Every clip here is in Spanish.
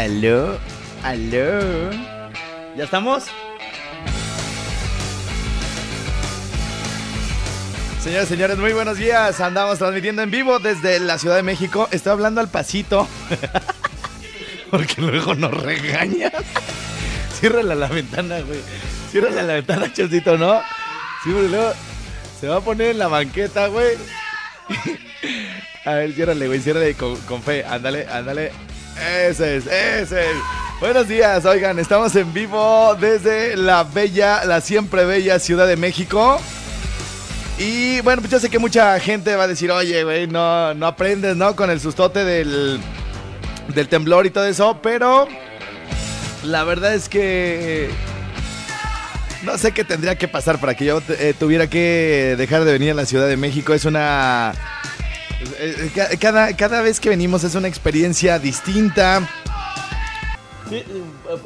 Aló, aló. ¿Ya estamos? Señores, señores, muy buenos días. Andamos transmitiendo en vivo desde la Ciudad de México. Estoy hablando al pasito. Porque luego nos regaña. Ciérrala la ventana, güey. Ciérrala la ventana, chocito, ¿no? Sí, porque luego se va a poner en la banqueta, güey. A ver, ciérrale, güey, ciérrale con, con fe. Ándale, ándale. Ese es, ese es. Buenos días, oigan, estamos en vivo desde la bella, la siempre bella Ciudad de México. Y bueno, pues yo sé que mucha gente va a decir, oye, güey, no, no aprendes, ¿no? Con el sustote del, del temblor y todo eso, pero la verdad es que no sé qué tendría que pasar para que yo eh, tuviera que dejar de venir a la Ciudad de México. Es una... eh, eh, Cada, cada vez que venimos es una experiencia distinta. Sí,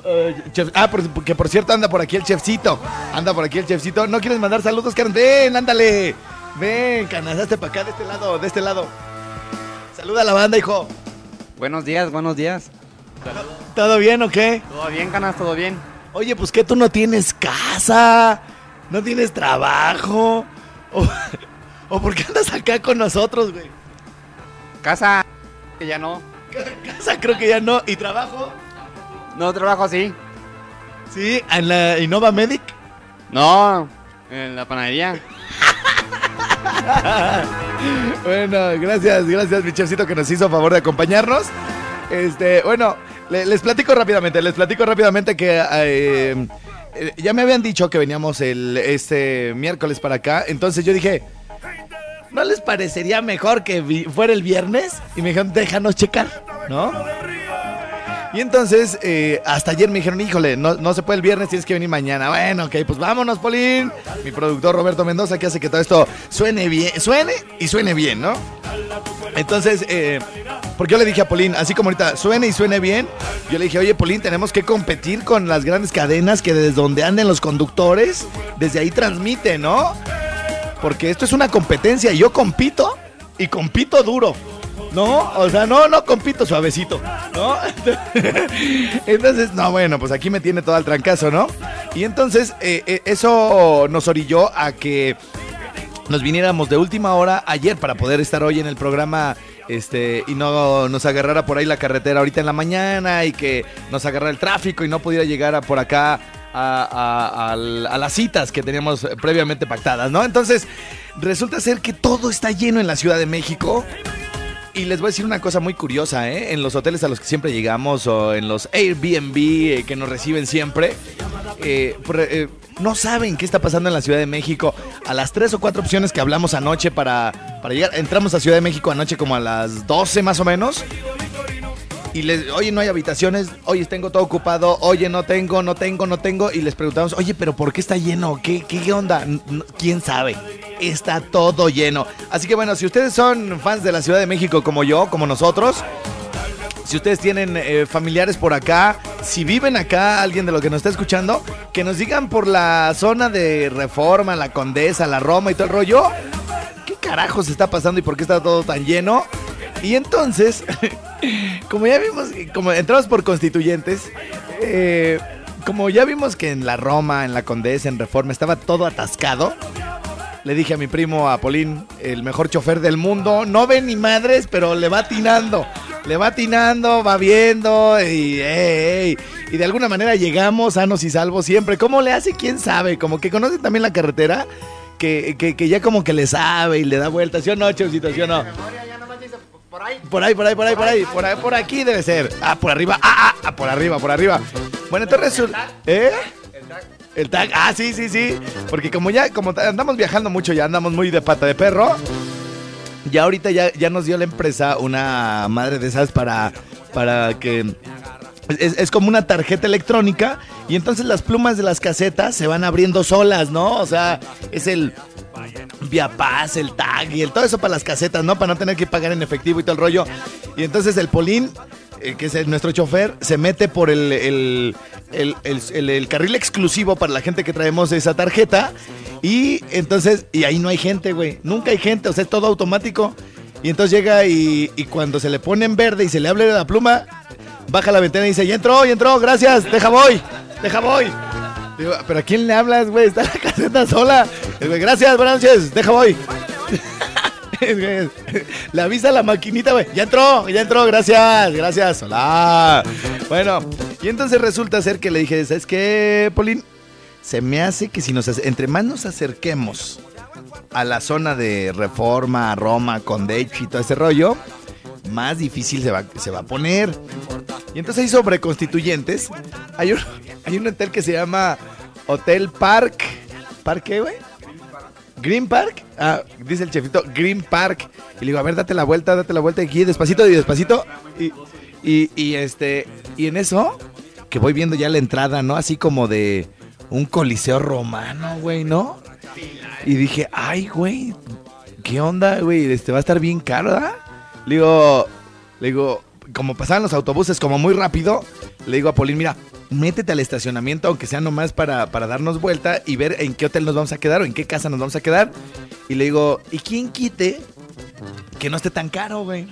eh, chef- ah, por- que por cierto anda por aquí el chefcito. Anda por aquí el chefcito. ¿No quieres mandar saludos, Karen? Ven, ándale. Ven, canasaste para acá, de este lado, de este lado. Saluda a la banda, hijo. Buenos días, buenos días. ¿Todo bien o qué? ¿Todo bien, canas? ¿Todo bien? Oye, pues que tú no tienes casa, no tienes trabajo. ¿O, o por qué andas acá con nosotros, güey? Casa, que ya no. Casa creo que ya no. ¿Y trabajo? No trabajo así. Sí, en la Innova Medic. No, en la panadería. Bueno, gracias, gracias, mi chefcito que nos hizo favor de acompañarnos. Este, bueno, le- les platico rápidamente, les platico rápidamente que eh, eh, ya me habían dicho que veníamos el este miércoles para acá, entonces yo dije, ¿no les parecería mejor que fuera el viernes? Y me dijeron, déjanos checar, ¿no? Y entonces, eh, hasta ayer me dijeron, híjole, no, no se puede el viernes, tienes que venir mañana. Bueno, ok, pues vámonos, Polín. Mi productor Roberto Mendoza, que hace que todo esto suene bien, suene y suene bien, ¿no? Entonces, eh, porque yo le dije a Polín, así como ahorita suene y suene bien, yo le dije, oye, Polín, tenemos que competir con las grandes cadenas que desde donde anden los conductores, desde ahí transmiten, ¿no? Porque esto es una competencia y yo compito y compito duro. No, o sea, no, no compito suavecito, ¿no? Entonces, no, bueno, pues aquí me tiene todo el trancazo, ¿no? Y entonces, eh, eh, eso nos orilló a que nos viniéramos de última hora ayer para poder estar hoy en el programa este y no nos agarrara por ahí la carretera ahorita en la mañana y que nos agarrara el tráfico y no pudiera llegar a por acá a, las citas que teníamos previamente pactadas, ¿no? Entonces, resulta ser que todo está lleno en la Ciudad de México. Y les voy a decir una cosa muy curiosa, ¿eh? En los hoteles a los que siempre llegamos o en los Airbnb eh, que nos reciben siempre, eh, eh, no saben qué está pasando en la Ciudad de México. A las tres o cuatro opciones que hablamos anoche para, para llegar, entramos a Ciudad de México anoche como a las 12 más o menos. Y les, oye, no hay habitaciones, oye, tengo todo ocupado, oye, no tengo, no tengo, no tengo. Y les preguntamos, oye, pero ¿por qué está lleno? ¿Qué, qué onda? ¿Quién sabe? Está todo lleno. Así que bueno, si ustedes son fans de la Ciudad de México como yo, como nosotros, si ustedes tienen eh, familiares por acá, si viven acá, alguien de lo que nos está escuchando, que nos digan por la zona de Reforma, la Condesa, la Roma y todo el rollo, ¿qué carajos está pasando y por qué está todo tan lleno? Y entonces, como ya vimos, como entramos por constituyentes, eh, como ya vimos que en la Roma, en la Condesa, en Reforma estaba todo atascado, le dije a mi primo Apolín, el mejor chofer del mundo, no ve ni madres, pero le va atinando. Le va atinando, va viendo y, ey, ey, y de alguna manera llegamos sanos y salvos siempre. ¿Cómo le hace? ¿Quién sabe? Como que conoce también la carretera, que, que, ya como que le sabe y le da vueltas. ¿Sí o no, Chelsito? ¿Sí o no? Por ahí, por ahí, por ahí, por ahí, por ahí, por aquí debe ser. Ah, por arriba, ah, ah, ah, por arriba, por arriba. Bueno, entonces resulta. ¿Eh? El tag, ah, sí, sí, sí. Porque como ya, como andamos viajando mucho, ya andamos muy de pata de perro. Ya ahorita ya, ya nos dio la empresa una madre de esas para, para que. Es, es como una tarjeta electrónica y entonces las plumas de las casetas se van abriendo solas, ¿no? O sea, es el Via Paz, el tag y el todo eso para las casetas, ¿no? Para no tener que pagar en efectivo y todo el rollo. Y entonces el Polín, eh, que es nuestro chofer, se mete por el, el, el- carril exclusivo para la gente que traemos esa tarjeta. Y entonces, y ahí no hay gente, güey. Nunca hay gente, o sea, es todo automático. Y entonces llega y, y cuando se le pone en verde y se le abre la pluma, baja la ventana y dice, ya entró, ya entró, gracias, deja voy, deja voy. Digo, pero ¿a quién le hablas, güey? Está la caseta sola. Güey, Gracias, buenas noches, deja voy. Le avisa la maquinita, güey. Ya entró, ya entró, gracias, gracias. Hola. Bueno, y entonces resulta ser que le dije, ¿sabes qué, Polín? Se me hace que si nos entre más nos acerquemos a la zona de Reforma, Roma, Condechi y todo ese rollo, más difícil se va, se va a poner. Y entonces ahí sobre constituyentes, hay un, hay un hotel que se llama Hotel Park. ¿Park qué, güey? Green Park. Ah, dice el chefito, Green Park. Y le digo, a ver, date la vuelta, date la vuelta aquí, despacito y despacito. Y, y, y este, y en eso, que voy viendo ya la entrada, ¿no? Así como de un coliseo romano, güey, ¿no? Y dije, ay, güey, ¿qué onda, güey? Este va a estar bien caro, ¿verdad? Le digo, le digo, como pasaban los autobuses como muy rápido, le digo a Polín, mira, métete al estacionamiento, aunque sea nomás para, para darnos vuelta y ver en qué hotel nos vamos a quedar o en qué casa nos vamos a quedar. Y le digo, ¿y quién quite que no esté tan caro, güey?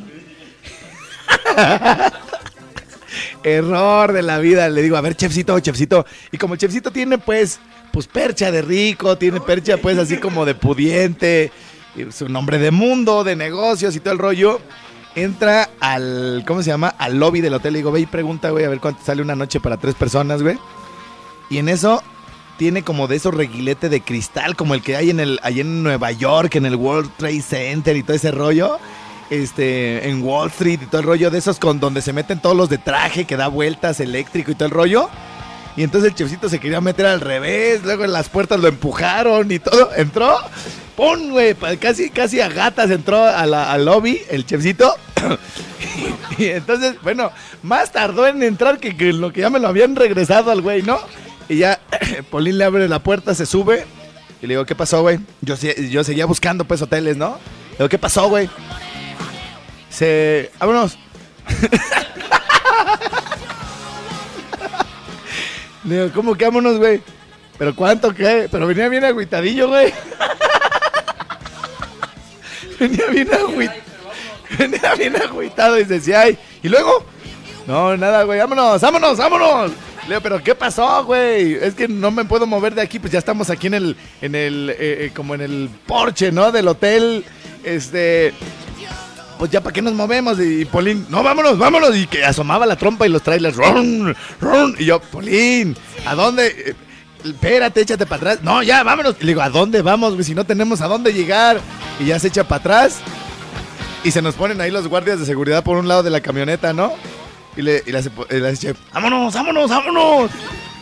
Error de la vida. Le digo, a ver, chefcito, chefcito. Y como chefcito tiene, pues, pues percha de rico, tiene percha, pues, así como de pudiente, su nombre de mundo, de negocios y todo el rollo. Entra al, ¿cómo se llama? Al lobby del hotel. Le digo, ve y pregunta, güey, a ver cuánto sale una noche para tres personas, güey. Y en eso tiene como de esos reguilete de cristal, como el que hay en el, en Nueva York, en el World Trade Center y todo ese rollo. Este, en Wall Street y todo el rollo de esos con donde se meten todos los de traje que da vueltas eléctrico y todo el rollo. Y entonces el chefcito se quería meter al revés, luego en las puertas lo empujaron y todo. Entró, ¡pum, güey! Casi, casi a gatas entró a la- al lobby el chefcito. y, entonces, bueno, más tardó en entrar que, lo que ya me lo habían regresado al güey, ¿no? Y ya, Polín le abre la puerta, se sube. Y le digo, ¿qué pasó, güey? Yo, yo seguía buscando, pues, hoteles, ¿no? Le digo, ¿qué pasó, güey? Se... Vámonos. Le digo, ¿cómo que vámonos, güey? ¿Pero cuánto qué? Pero venía bien agüitadillo, güey. venía bien agüitado. Venía bien agüitado y decía, ay. ¿Y luego? No, nada, güey. Vámonos, vámonos, vámonos. Le digo, ¿pero qué pasó, güey? Es que no me puedo mover de aquí. Pues ya estamos aquí en el, en el, eh, eh, como en el porche, ¿no? Del hotel. Este pues ya para qué nos movemos y Polín, no, vámonos, vámonos y que asomaba la trompa y los trailers, ron, ron, y yo, Polín, ¿a dónde? Eh, Espérate, échate para atrás. No, ya, vámonos. Y le digo, ¿a dónde vamos? Si no tenemos a dónde llegar. Y ya se echa para atrás. Y se nos ponen ahí los guardias de seguridad por un lado de la camioneta, ¿no? Y le, y le hace, y le hace, vámonos, vámonos, vámonos.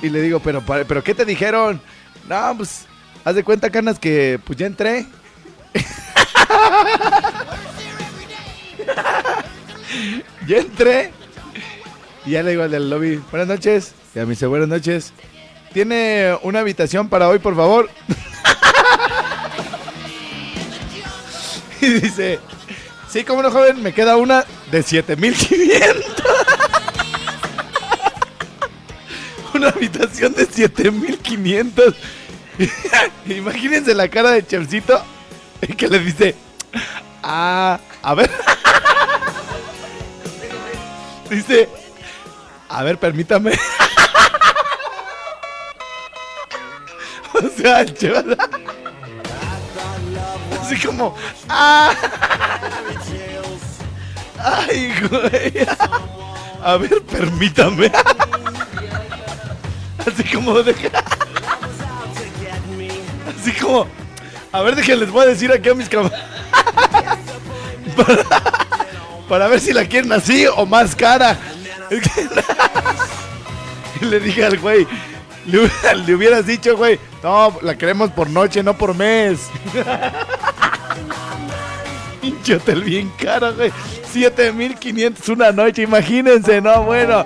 Y le digo, pero, pero ¿qué te dijeron? No, pues, haz de cuenta, canas, que pues ya entré. Ya entré. Y ya le digo al del lobby, buenas noches. Y a mí dice, buenas noches. ¿Tiene una habitación para hoy, por favor? y dice, sí, como no, joven, me queda una de 7500. una habitación de 7500. Imagínense la cara de Chefcito que le dice, ah, a ver. Dice, a ver, permítame. o sea, chaval- Así como, ah. Ay, güey. A ver, permítame. Así como de... Así como, a ver, déjenles voy a decir aquí a mis camaradas. Para, ver si la quieren así o más cara. Le dije al güey, le hubieras dicho, güey, no, la queremos por noche, no por mes. Pinche hotel bien cara, güey. 7500 una noche, imagínense, no, bueno.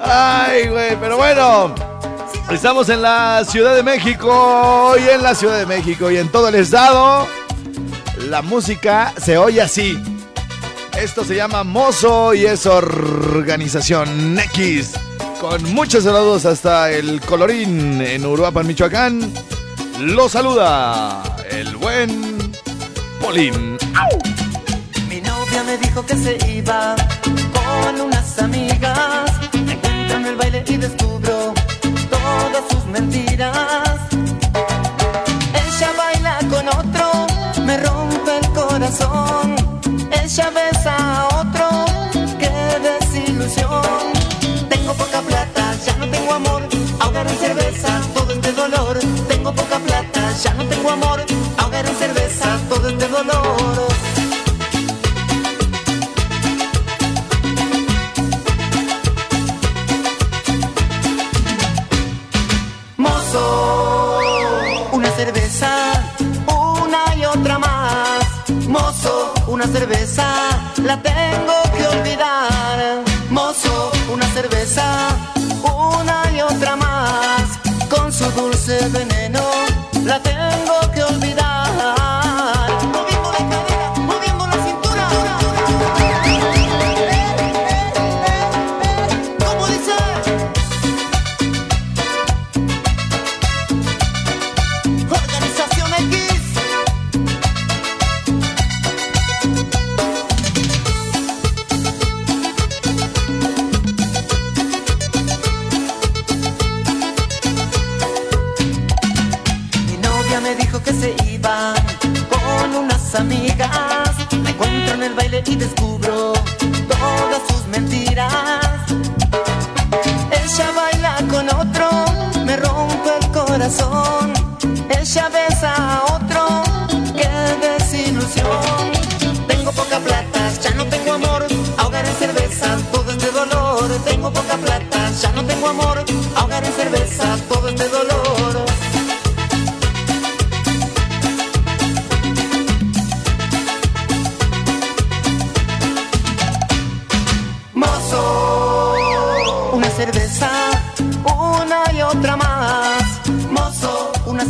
Ay, güey, pero bueno. Estamos en la Ciudad de México y en la Ciudad de México y en todo el estado. La música se oye así. Esto se llama Mozo y es Organización X. Con muchos saludos hasta el Colorín en Uruapan, Michoacán. Lo saluda el buen Polín. Mi novia me dijo que se iba con unas amigas.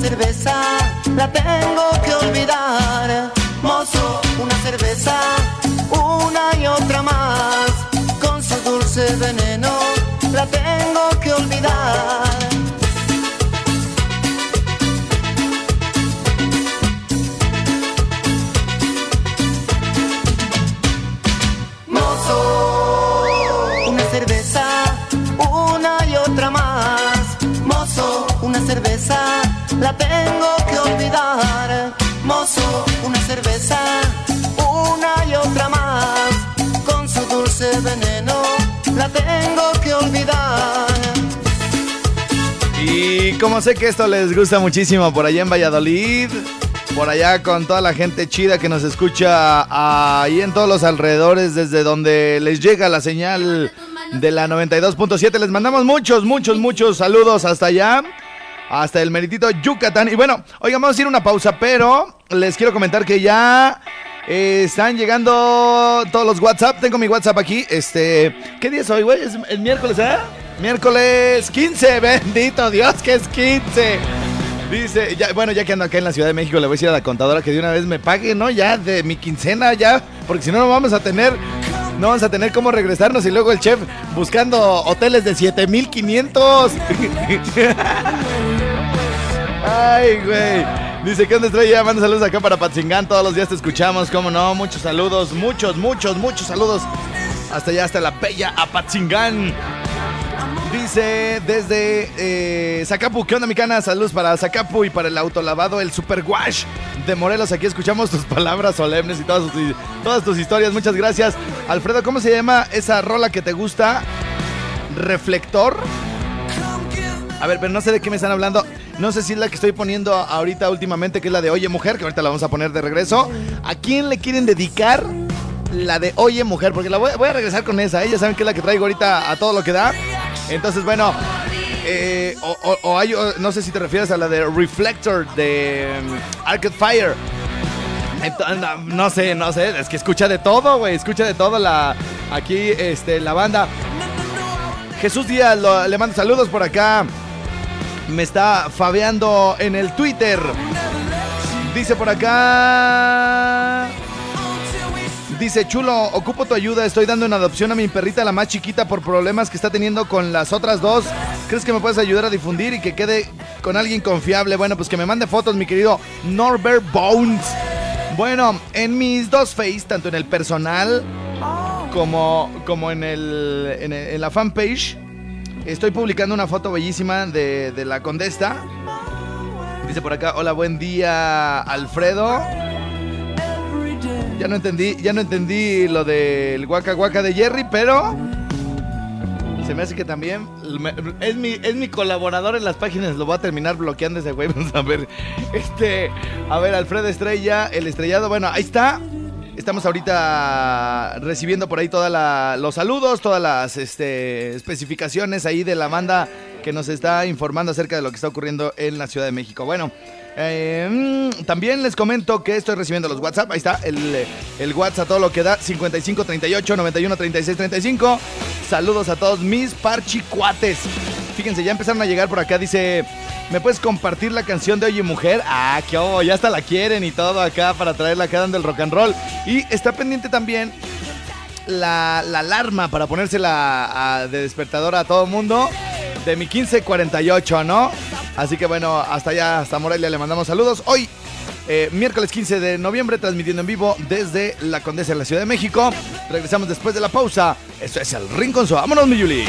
Cerveza, la tengo como sé que esto les gusta muchísimo por allá en Valladolid, por allá con toda la gente chida que nos escucha ahí en todos los alrededores, desde donde les llega la señal de la 92.7, les mandamos muchos, muchos, muchos saludos hasta allá, hasta el meritito Yucatán. Y bueno, oigan, vamos a ir a una pausa, pero les quiero comentar que ya eh, están llegando todos los WhatsApp. Tengo mi WhatsApp aquí. Este, ¿qué día es hoy, güey? ¿Es miércoles, eh? Miércoles 15, bendito Dios que es 15. Dice, ya, bueno, ya que ando acá en la Ciudad de México, le voy a decir a la contadora que de una vez me pague, ¿no? Ya de mi quincena, ya, porque si no, no vamos a tener, no vamos a tener cómo regresarnos y luego el chef buscando hoteles de 7500. Ay, güey. Dice, ¿qué onda estrella? Manda saludos acá para Patzingán. Todos los días te escuchamos, ¿cómo no? Muchos saludos, muchos, muchos, muchos saludos hasta allá, hasta la bella Apatzingán. Dice desde eh, Zacapu, ¿qué onda mi cana? Saludos para Zacapu y para el autolavado, el Super Wash de Morelos. Aquí escuchamos tus palabras solemnes y todas, tus- historias. Muchas gracias. Alfredo, ¿cómo se llama esa rola que te gusta? ¿Reflector? A ver, pero no sé de qué me están hablando. No sé si es la que estoy poniendo ahorita últimamente, que es la de Oye Mujer, que ahorita la vamos a poner de regreso. ¿A quién le quieren dedicar la de Oye Mujer? Porque la voy, a regresar con esa. ¿eh? Ya saben que es la que traigo ahorita a todo lo que da. Entonces, bueno, eh, o, hay, no sé si te refieres a la de Reflector de um, Arcade Fire. No, sé, no sé, es que escucha de todo, güey, escucha de todo la aquí este la banda. Jesús Díaz le mando saludos por acá. Me está fabeando en el Twitter. Dice por acá. Dice, chulo, ocupo tu ayuda. Estoy dando en adopción a mi perrita, la más chiquita, por problemas que está teniendo con las otras dos. ¿Crees que me puedes ayudar a difundir y que quede con alguien confiable? Bueno, pues que me mande fotos, mi querido Norbert Bones. Bueno, en mis dos face, tanto en el personal como, como en, el, en, el- la fanpage, estoy publicando una foto bellísima de, de la condesta. Dice por acá, hola, buen día, Alfredo. Ya no entendí, ya no entendí lo del guaca guaca de Jerry, pero se me hace que también es mi, es mi colaborador en las páginas. Lo voy a terminar bloqueando ese güey. Vamos a ver. Este, a ver, Alfredo Estrella, el estrellado. Bueno, ahí está. Estamos ahorita recibiendo por ahí todos los saludos, todas las este, especificaciones ahí de la banda que nos está informando acerca de lo que está ocurriendo en la Ciudad de México. Bueno, eh, mm, también les comento que estoy recibiendo los WhatsApp. Ahí está el, el WhatsApp, todo lo que da 55 38 91 36 35. Saludos a todos mis parchicuates. Fíjense, ya empezaron a llegar por acá. Dice, ¿me puedes compartir la canción de Oye Mujer? Ah, qué obo, ya hasta la quieren y todo acá para traerla acá dando el rock and roll. Y está pendiente también la, la alarma para ponérsela de despertador a todo mundo de mi 1548, ¿no? Así que bueno, hasta allá, hasta Morelia le mandamos saludos. Hoy, eh, miércoles 15 de noviembre, transmitiendo en vivo desde la Condesa de la Ciudad de México. Regresamos después de la pausa. Esto es el Rinconzo. Vámonos, mi Yuli.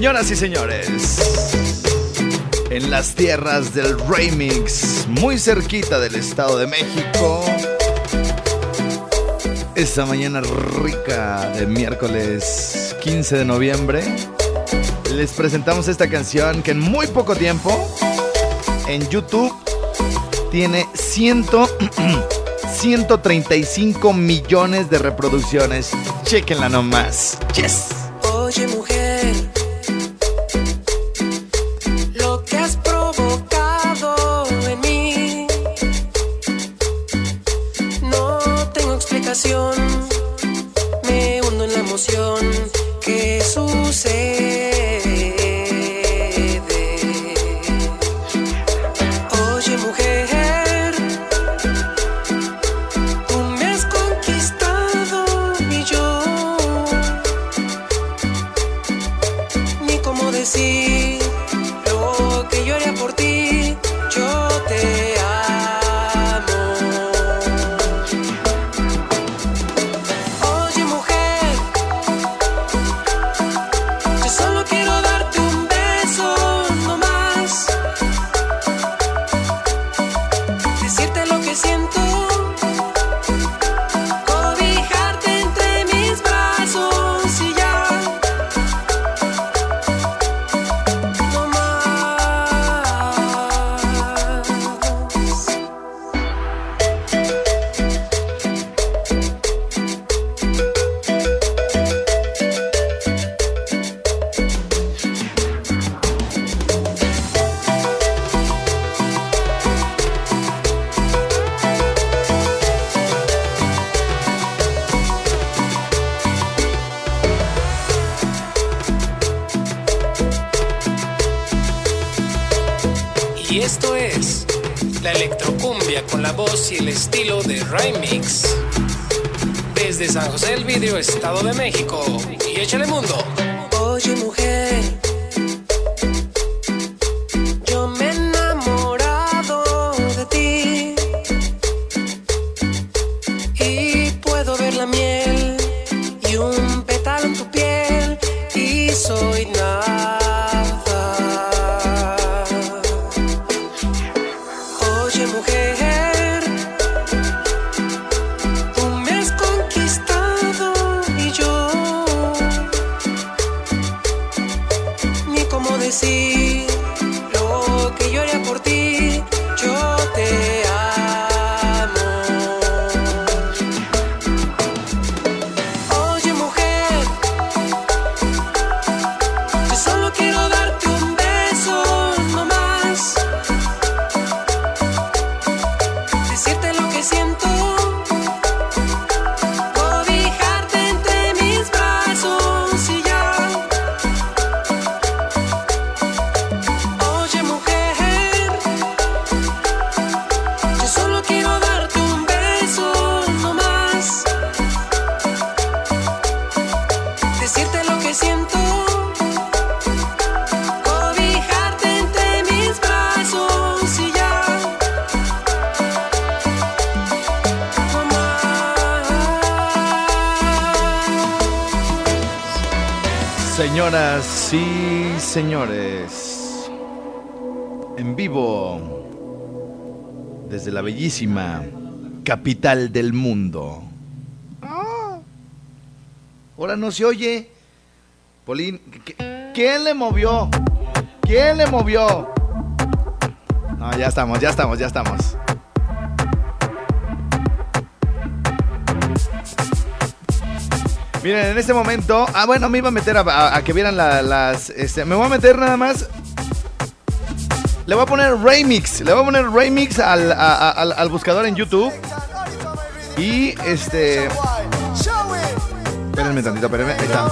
Señoras y señores, en las tierras del remix, muy cerquita del Estado de México, esta mañana rica de miércoles 15 de noviembre, les presentamos esta canción que en muy poco tiempo en YouTube tiene ciento, 135 millones de reproducciones. Chequenla nomás. Yes. Me hundo en la emoción con la voz y el estilo de Remix Desde San José del Video, Estado de México. Y échale mundo. Oye mujer, ni Señoras y señores, en vivo desde la bellísima capital del mundo. Ah. Ahora no se oye. Polín, ¿qué- ¿quién le movió? ¿Quién le movió? No, ya estamos, ya estamos, ya estamos. Miren, en este momento. Ah, bueno, me iba a meter a, que vieran la- las. este, me voy a meter nada más. Le voy a poner remix. Le voy a poner remix al, al buscador en YouTube. Y este. Espérenme tantito, espérenme. Ahí está.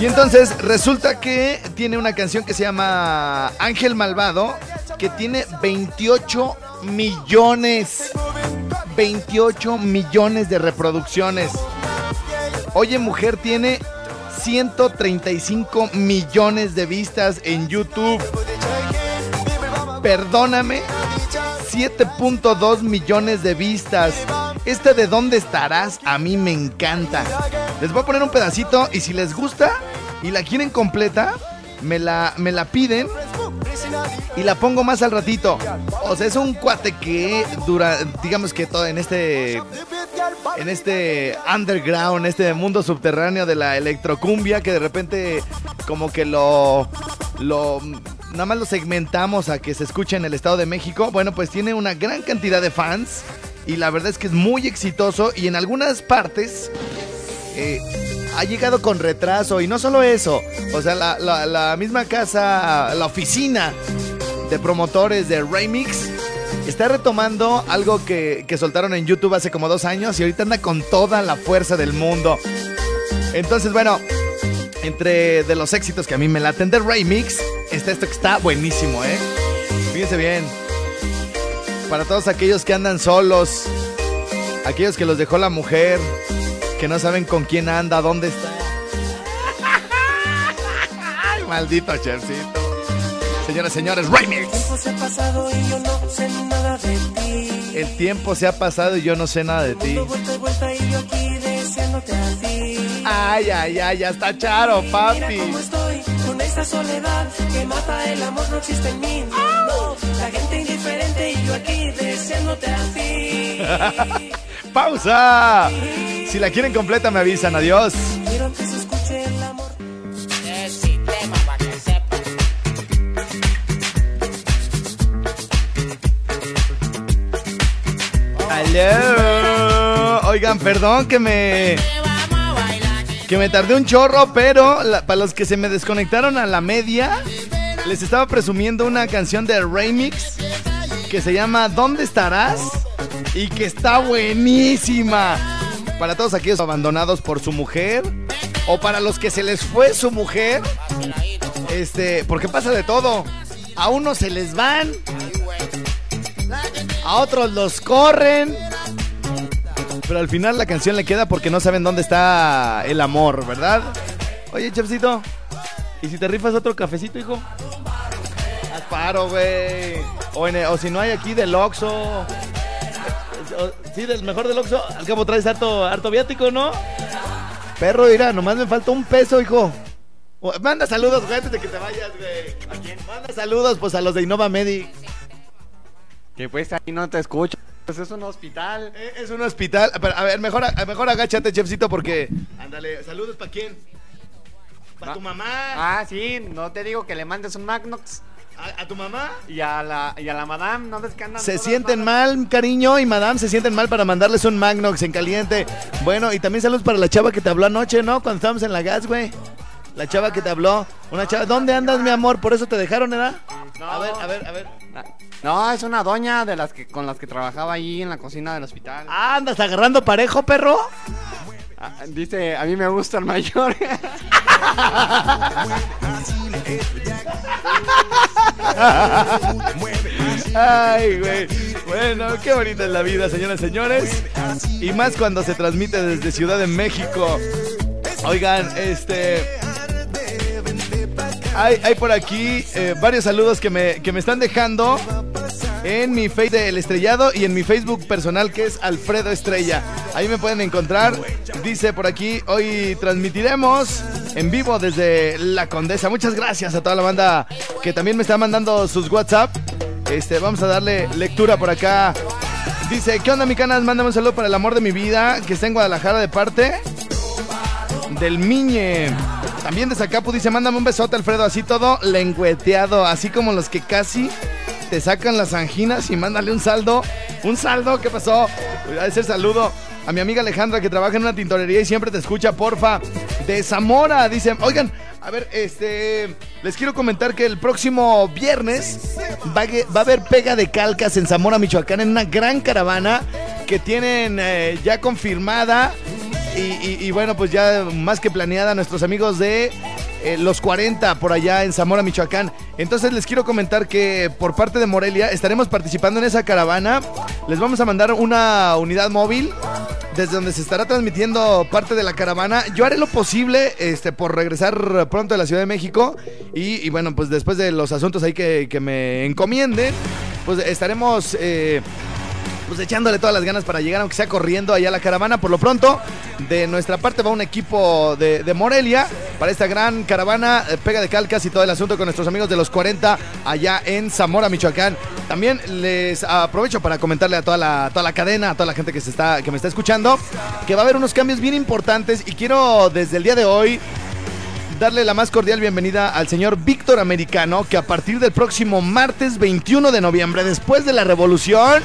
Y entonces resulta que tiene una canción que se llama Ángel Malvado. Que tiene 28 millones. 28 millones de reproducciones. Oye Mujer tiene 135 millones de vistas en YouTube. Perdóname, 7.2 millones de vistas. Este de dónde estarás a mí me encanta. Les voy a poner un pedacito y si les gusta y la quieren completa, me la, me la piden y la pongo más al ratito. O sea, es un cuate que dura, digamos que todo en este en este underground, este mundo subterráneo de la electrocumbia que de repente como que lo lo nada más lo segmentamos a que se escuche en el Estado de México. Bueno, pues tiene una gran cantidad de fans y la verdad es que es muy exitoso y en algunas partes eh, ha llegado con retraso y no solo eso, o sea, la, misma casa, la oficina de promotores de Remix está retomando algo que, que soltaron en YouTube hace como dos años y ahorita anda con toda la fuerza del mundo. Entonces, bueno, entre de los éxitos que a mí me laten de Remix, está esto que está buenísimo, ¿eh? Fíjense bien. Para todos aquellos que andan solos, aquellos que los dejó la mujer, que no saben con quién anda, dónde está. Ay, maldito Chercito. Señoras, señores, Remix. tiempo se ha pasado y yo no sé nada de ti. El tiempo se ha pasado y yo no sé nada de ti. Ay, ay, ay, ya está charo, Mira papi. cómo estoy con esta soledad que mata el amor, no existe en mí. No, la gente indiferente y yo aquí deseándote a ti. ¡Pausa! Si la quieren completa me avisan, adiós. Oigan, perdón que me... Que me tardé un chorro, pero para los que se me desconectaron a la media, les estaba presumiendo una canción de remix que se llama ¿Dónde estarás? Y que está buenísima. Para todos aquellos abandonados por su mujer o para los que se les fue su mujer, este, porque pasa de todo. A unos se les van, a otros los corren. Pero al final la canción le queda porque no saben dónde está el amor, ¿verdad? Oye, chefcito, ¿y si te rifas otro cafecito, hijo? Haz paro, güey. O, o si no hay aquí del Oxxo. Sí, del mejor del Oxxo. Al cabo traes harto, harto viático, ¿no? Perro, mira, nomás me falta un peso, hijo. Manda saludos, güey, antes de que te vayas, güey. ¿A quién? Manda saludos, pues, a los de Innova Medic. Que pues ahí no te escucho. Pues es un hospital. Eh, Es un hospital. A ver, mejor, mejor agáchate, chefcito, porque... Ándale, saludos, ¿para quién? ¿Para tu mamá? Ah, sí, no te digo que le mandes un Magnox. ¿A, a tu mamá? Y a la, y a la madame, no ves que andan Se sienten malas? mal, cariño, y madame se sienten mal para mandarles un Magnox en caliente. Bueno, y también saludos para la chava que te habló anoche, ¿no? Cuando estábamos en la gas, güey. La chava que te habló. Una chava. ¿Dónde andas, mi amor? ¿Por eso te dejaron, ¿verdad? No. A ver, a ver, a ver. No, es una doña de las que con las que trabajaba ahí en la cocina del hospital. Ah, ¿Andas agarrando parejo, perro? Ah, dice, a mí me gusta el mayor. Ay, güey. Bueno, qué bonita es la vida, señoras y señores. Y más cuando se transmite desde Ciudad de México. Oigan, este. Hay, por aquí eh, varios saludos que me, que me están dejando en mi face del estrellado y en mi Facebook personal que es Alfredo Estrella. Ahí me pueden encontrar. Dice por aquí, hoy transmitiremos en vivo desde La Condesa. Muchas gracias a toda la banda que también me está mandando sus WhatsApp. Este, vamos a darle lectura por acá. Dice, ¿qué onda mi canas? Mándame un saludo para el amor de mi vida que está en Guadalajara de parte del Miñe. También de Zacapu dice, mándame un besote, Alfredo, así todo lengüeteado, así como los que casi te sacan las anginas y mándale un saldo. Un saldo, ¿qué pasó? Ese saludo a mi amiga Alejandra que trabaja en una tintorería y siempre te escucha, porfa. De Zamora, dice, oigan, a ver, este, les quiero comentar que el próximo viernes va a, va a haber pega de calcas en Zamora, Michoacán, en una gran caravana que tienen eh, ya confirmada y, bueno, pues ya más que planeada nuestros amigos de eh, los 40 por allá en Zamora, Michoacán. Entonces les quiero comentar que por parte de Morelia estaremos participando en esa caravana. Les vamos a mandar una unidad móvil desde donde se estará transmitiendo parte de la caravana. Yo haré lo posible este, por regresar pronto a la Ciudad de México. Y, y bueno, pues después de los asuntos ahí que, que me encomienden, pues estaremos... eh, pues echándole todas las ganas para llegar, aunque sea corriendo allá a la caravana. Por lo pronto, de nuestra parte va un equipo de, Morelia para esta gran caravana, eh, pega de calcas y todo el asunto con nuestros amigos de los 40 allá en Zamora, Michoacán. También les aprovecho para comentarle a toda la, toda la cadena, a toda la gente que, se está, que me está escuchando, que va a haber unos cambios bien importantes y quiero desde el día de hoy darle la más cordial bienvenida al señor Víctor Americano, que a partir del próximo martes 21 de noviembre, después de la revolución,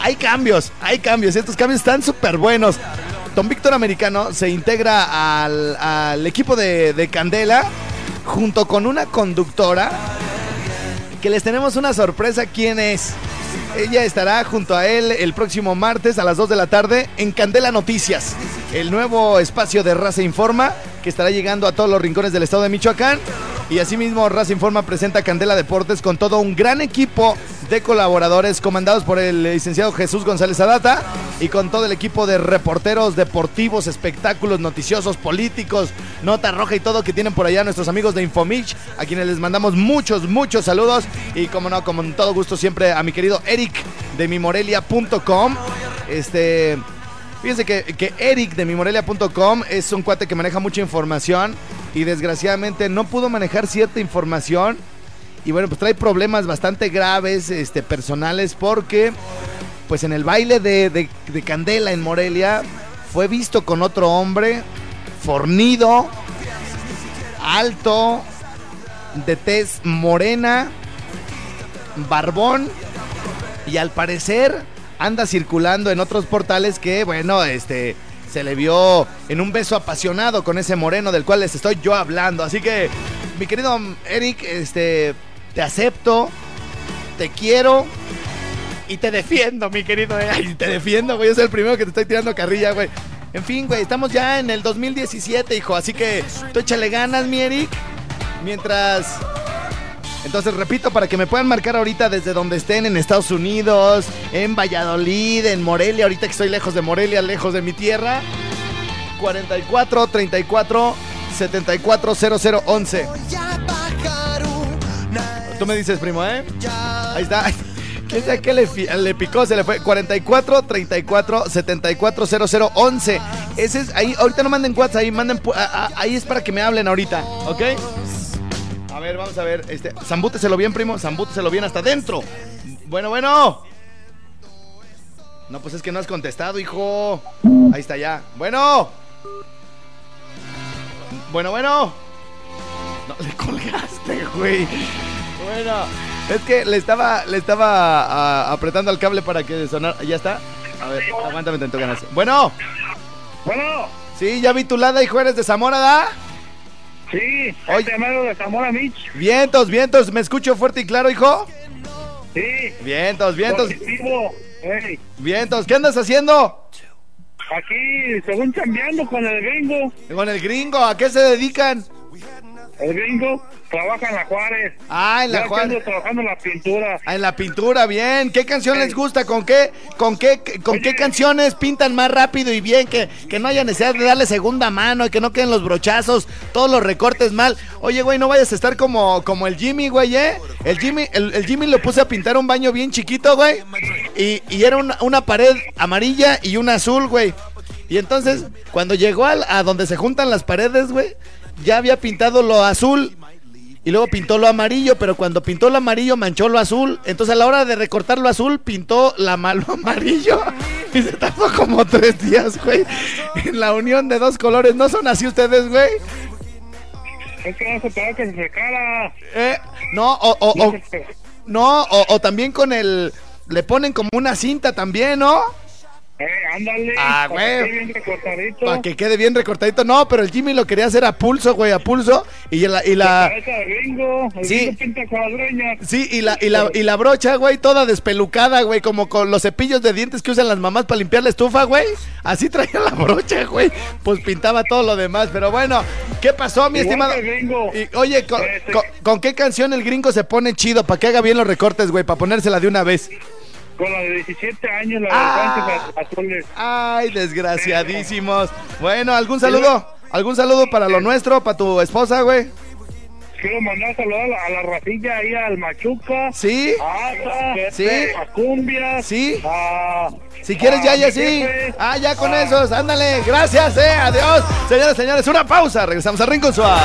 hay cambios, hay cambios. Estos cambios están súper buenos. Don Víctor Americano se integra al, al equipo de, de Candela junto con una conductora que les tenemos una sorpresa. ¿Quién es? Ella estará junto a él el próximo martes a las 2 de la tarde en Candela Noticias, el nuevo espacio de Raza Informa que estará llegando a todos los rincones del estado de Michoacán. Y asimismo, Raza Informa presenta Candela Deportes con todo un gran equipo de colaboradores comandados por el licenciado Jesús González Adata y con todo el equipo de reporteros deportivos, espectáculos, noticiosos, políticos, nota roja y todo que tienen por allá nuestros amigos de Infomich, a quienes les mandamos muchos, muchos saludos y como no, como todo gusto siempre a mi querido Eric de mimorelia.com. Este, fíjense que, que Eric de mimorelia.com es un cuate que maneja mucha información y desgraciadamente no pudo manejar cierta información. Y bueno, pues trae problemas bastante graves, este, personales, porque pues en el baile de, de- de Candela en Morelia fue visto con otro hombre, fornido, alto, de tez morena, barbón, y al parecer anda circulando en otros portales que, bueno, este, se le vio en un beso apasionado con ese moreno del cual les estoy yo hablando. Así que, mi querido Eric, este, te acepto, te quiero y te defiendo, mi querido. Ay, te defiendo, güey. Yo soy el primero que te estoy tirando carrilla, güey. En fin, güey, estamos ya en el 2017, hijo. Así que tú échale ganas, mi Eric. Mientras Entonces, repito, para que me puedan marcar ahorita desde donde estén, en Estados Unidos, en Valladolid, en Morelia, ahorita que estoy lejos de Morelia, lejos de mi tierra. 44 34 74 00 11. Tú me dices, primo, ¿eh? Ahí está. ¿Quién sabe qué le, le picó? Se le fue. 44 34 74 00 11. Ese es ahí. Ahorita no manden WhatsApp, ahí manden. ahí es para que me hablen ahorita, ¿ok? A ver, vamos a ver. Este, zambúteselo bien, primo. Zambúteselo bien hasta adentro. Bueno, bueno. No, pues es que no has contestado, hijo. Ahí está ya. Bueno. Bueno, bueno. No, le colgaste, güey. Bueno, es que le estaba, le estaba apretando al cable para que sonara. ¿Ya está? A ver, aguántame tanto ganas. Bueno. Bueno. Sí, ya vi tu lada, hijo. ¿Eres de Zamora, da? Sí, Oye. este de Zamora Mitch. Vientos, vientos. ¿Me escucho fuerte y claro, hijo? Sí. Vientos, vientos. Positivo. Vientos. ¿Qué andas haciendo? aquí, según cambiando con el gringo, Con el gringo, ¿a qué se dedican? el gringo trabaja en la Juárez. Ah, en la Ya Juárez. ando trabajando en la pintura. Ah, en la pintura, bien. ¿Qué canción les gusta? ¿Con qué, con qué, con qué canciones pintan más rápido y bien? Que, que no haya necesidad de darle segunda mano y que no queden los brochazos, todos los recortes mal. Oye, güey, no vayas a estar como, como el Jimmy, güey, ¿eh? El Jimmy, el, el Jimmy lo puse a pintar un baño bien chiquito, güey. Y, y era una, una pared amarilla y una azul, güey. Y entonces, cuando llegó al- a donde se juntan las paredes, güey, ya había pintado lo azul y luego pintó lo amarillo, pero cuando pintó lo amarillo manchó lo azul. Entonces a la hora de recortar lo azul pintó la ma- lo amarillo. Y se tardó como tres días, güey. En la unión de dos colores. ¿No son así ustedes, güey? Es que no se que se secara. Eh, no, o, o- o- pe- no, o, o también con el... Le ponen como una cinta también, ¿no? Eh, ándale. Ah, güey. Para que quede bien recortadito. No, pero el Jimmy lo quería hacer a pulso, güey, a pulso. Y la... Y la de Sí. Sí, y la, y la, y la brocha, güey, toda despelucada, güey, como con los cepillos de dientes que usan las mamás para limpiar la estufa, güey. Así traía la brocha, güey. Pues pintaba todo lo demás, pero bueno, ¿qué pasó, mi Igual estimado? Y, oye, con, Este- con- con qué canción el gringo se pone chido para que haga bien los recortes, güey, para ponérsela de una vez? Con la de 17 años, la de Ah. guantes azules. Ay, desgraciadísimos. Bueno, ¿algún saludo? ¿Algún saludo para lo nuestro, para tu esposa, güey? Quiero mandar saludar a la, a la ratilla ahí al Machuca. Sí. A Asa, Sí. A Cumbia. Sí. A, Si quieres, ya, a ya, sí. jefe, Ah, ya con a- esos. Ándale. Gracias, eh. Adiós. Señores, señores, una pausa. Regresamos a Rincón Suave.